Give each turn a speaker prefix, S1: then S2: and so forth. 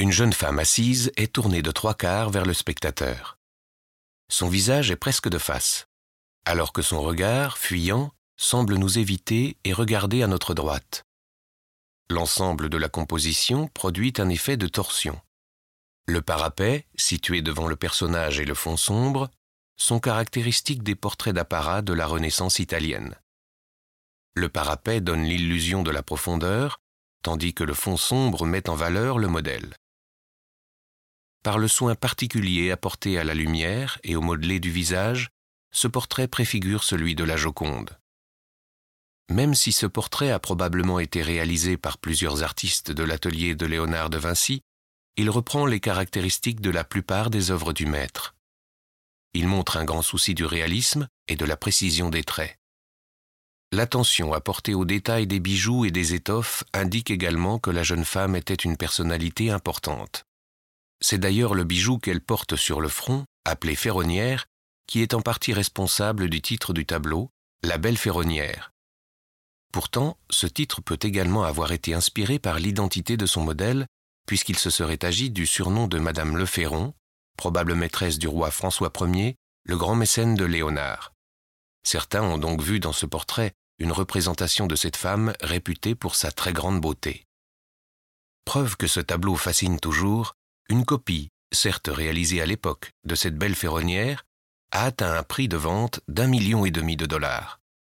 S1: Une jeune femme assise est tournée de trois quarts vers le spectateur. Son visage est presque de face, alors que son regard, fuyant, semble nous éviter et regarder à notre droite. L'ensemble de la composition produit un effet de torsion. Le parapet, situé devant le personnage et le fond sombre, sont caractéristiques des portraits d'apparat de la Renaissance italienne. Le parapet donne l'illusion de la profondeur, tandis que le fond sombre met en valeur le modèle. Par le soin particulier apporté à la lumière et au modelé du visage, ce portrait préfigure celui de la Joconde. Même si ce portrait a probablement été réalisé par plusieurs artistes de l'atelier de Léonard de Vinci, il reprend les caractéristiques de la plupart des œuvres du maître. Il montre un grand souci du réalisme et de la précision des traits. L'attention apportée aux détails des bijoux et des étoffes indique également que la jeune femme était une personnalité importante. C'est d'ailleurs le bijou qu'elle porte sur le front, appelé ferronnière, qui est en partie responsable du titre du tableau, La belle ferronnière. Pourtant, ce titre peut également avoir été inspiré par l'identité de son modèle, puisqu'il se serait agi du surnom de Madame Le Ferron, probable maîtresse du roi François Ier, le grand mécène de Léonard. Certains ont donc vu dans ce portrait une représentation de cette femme réputée pour sa très grande beauté. Preuve que ce tableau fascine toujours, une copie, certes réalisée à l'époque, de cette belle ferronnière, a atteint un prix de vente d'un million et demi de dollars.